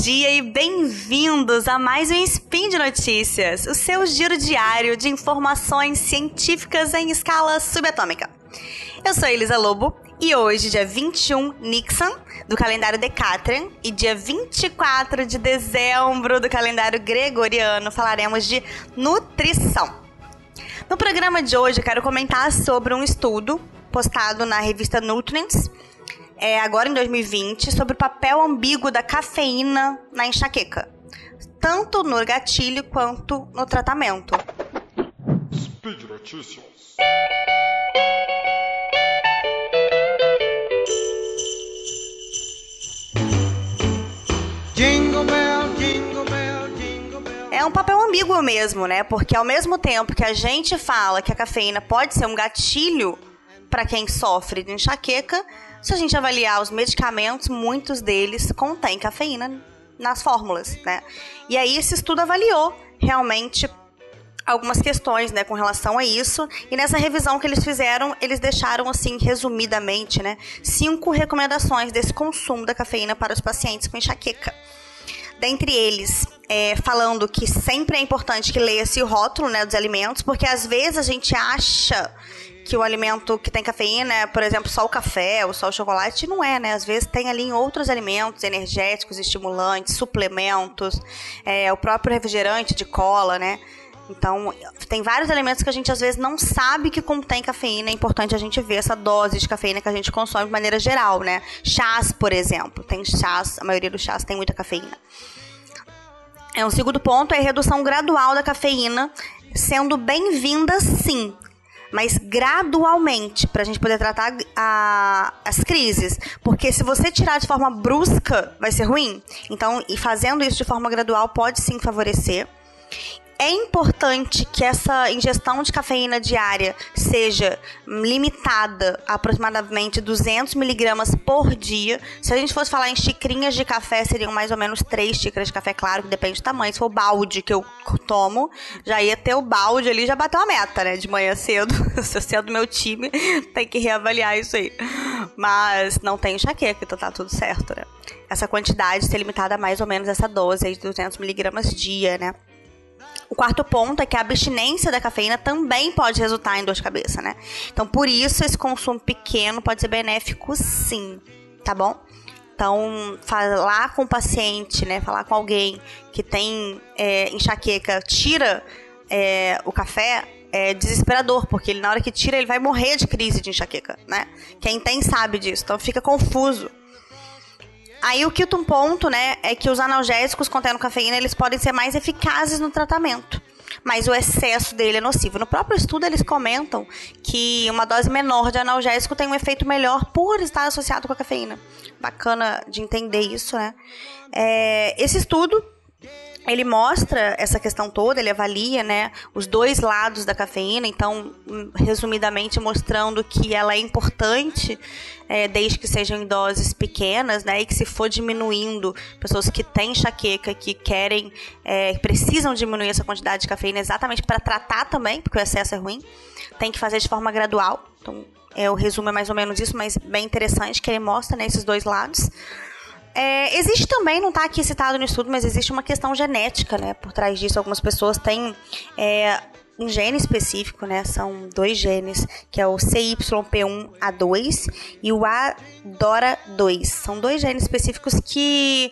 e bem-vindos a mais um Spin de Notícias, o seu giro diário de informações científicas em escala subatômica. Eu sou Elisa Lobo e hoje, dia 21 Nixon, do calendário Decatrian, e dia 24 de dezembro do calendário Gregoriano, falaremos de nutrição. No programa de hoje, eu quero comentar sobre um estudo postado na revista Nutrients é, agora em 2020, sobre o papel ambíguo da cafeína na enxaqueca, tanto no gatilho quanto no tratamento. Speed Notícias. Jingle bell, jingle bell, jingle bell. É um papel ambíguo mesmo, né? Porque ao mesmo tempo que a gente fala que a cafeína pode ser um gatilho para quem sofre de enxaqueca, se a gente avaliar os medicamentos, muitos deles contêm cafeína nas fórmulas, né? E aí esse estudo avaliou realmente algumas questões, né, com relação a isso. E nessa revisão que eles fizeram, eles deixaram assim, resumidamente, né, cinco recomendações desse consumo da cafeína para os pacientes com enxaqueca. Dentre eles, é, falando que sempre é importante que leia-se o rótulo né, dos alimentos, porque às vezes a gente acha que o alimento que tem cafeína por exemplo, só o café ou só o chocolate, não é, né? Às vezes tem ali em outros alimentos energéticos, estimulantes, suplementos, é, o próprio refrigerante de cola, né? Então, tem vários alimentos que a gente às vezes não sabe que contém cafeína. É importante a gente ver essa dose de cafeína que a gente consome de maneira geral, né? Chás, por exemplo. Tem chás, a maioria dos chás tem muita cafeína. É um segundo ponto é a redução gradual da cafeína, sendo bem-vinda sim, mas gradualmente, para a gente poder tratar a, as crises. Porque se você tirar de forma brusca, vai ser ruim. Então, e fazendo isso de forma gradual pode sim favorecer é importante que essa ingestão de cafeína diária seja limitada a aproximadamente 200 miligramas por dia. Se a gente fosse falar em xicrinhas de café, seriam mais ou menos 3 xícaras de café, claro, que depende do tamanho. Se for o balde que eu tomo, já ia ter o balde ali, já bateu a meta, né? De manhã cedo. Se eu ser do meu time, tem que reavaliar isso aí. Mas não tem enxaqueca, então tá tudo certo, né? Essa quantidade ser limitada a mais ou menos essa dose aí de 200 miligramas dia, né? O quarto ponto é que a abstinência da cafeína também pode resultar em dor de cabeça, né? Então, por isso, esse consumo pequeno pode ser benéfico sim, tá bom? Então, falar com o paciente, né? Falar com alguém que tem é, enxaqueca, tira é, o café, é desesperador, porque ele, na hora que tira, ele vai morrer de crise de enxaqueca, né? Quem tem sabe disso, então fica confuso. Aí o quinto ponto, né, é que os analgésicos contendo cafeína, eles podem ser mais eficazes no tratamento. Mas o excesso dele é nocivo. No próprio estudo, eles comentam que uma dose menor de analgésico tem um efeito melhor por estar associado com a cafeína. Bacana de entender isso, né? É, esse estudo ele mostra essa questão toda, ele avalia, né, os dois lados da cafeína, então, resumidamente mostrando que ela é importante é, desde que sejam em doses pequenas, né, e que se for diminuindo, pessoas que têm enxaqueca, que querem, é, precisam diminuir essa quantidade de cafeína exatamente para tratar também, porque o excesso é ruim, tem que fazer de forma gradual, então, é, o resumo é mais ou menos isso, mas bem interessante que ele mostra, né, esses dois lados. É, existe também, não está aqui citado no estudo, mas existe uma questão genética, né? Por trás disso, algumas pessoas têm é, um gene específico, né? São dois genes, que é o CYP1A2 e o ADORA2. São dois genes específicos que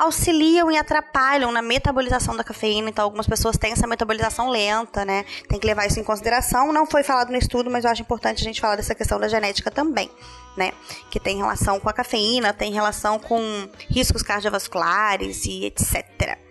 auxiliam e atrapalham na metabolização da cafeína. Então, algumas pessoas têm essa metabolização lenta, né? Tem que levar isso em consideração. Não foi falado no estudo, mas eu acho importante a gente falar dessa questão da genética também, né? Que tem relação com a cafeína, tem relação com riscos cardiovasculares e etc.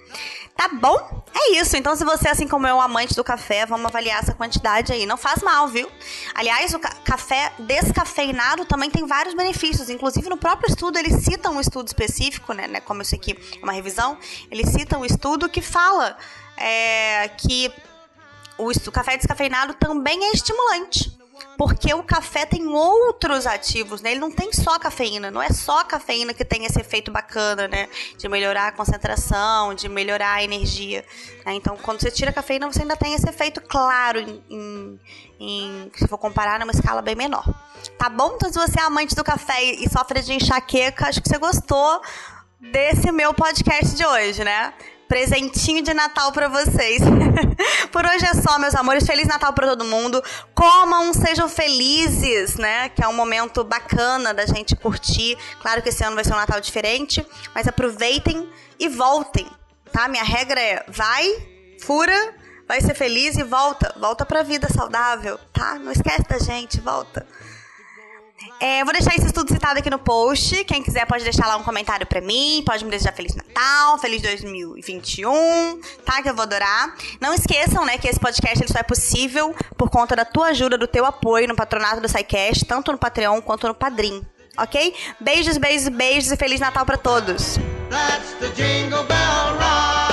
Tá bom? É isso. Então, se você, assim como eu, é um amante do café, vamos avaliar essa quantidade aí. Não faz mal, viu? Aliás, o ca café descafeinado também tem vários benefícios. Inclusive, no próprio estudo, eles citam um estudo específico, né? né como isso aqui é uma revisão, eles citam um estudo que fala é, que o, o café descafeinado também é estimulante porque o café tem outros ativos, né? Ele não tem só cafeína, não é só a cafeína que tem esse efeito bacana, né? De melhorar a concentração, de melhorar a energia. Né? Então, quando você tira a cafeína, você ainda tem esse efeito claro, em, em, em, se for comparar, numa escala bem menor. Tá bom? Então, se você é amante do café e sofre de enxaqueca, acho que você gostou desse meu podcast de hoje, né? Presentinho de Natal para vocês. Por hoje é só, meus amores. Feliz Natal para todo mundo. Comam, sejam felizes, né? Que é um momento bacana da gente curtir. Claro que esse ano vai ser um Natal diferente, mas aproveitem e voltem, tá? Minha regra é: vai, fura, vai ser feliz e volta. Volta pra vida saudável, tá? Não esquece da gente, volta. É, vou deixar isso tudo citado aqui no post. Quem quiser pode deixar lá um comentário pra mim, pode me desejar Feliz Natal, Feliz 2021, tá? Que eu vou adorar. Não esqueçam, né, que esse podcast ele só é possível por conta da tua ajuda, do teu apoio no patronato do SciCast, tanto no Patreon quanto no Padrim, ok? Beijos, beijos, beijos e Feliz Natal pra todos! That's the jingle bell rock.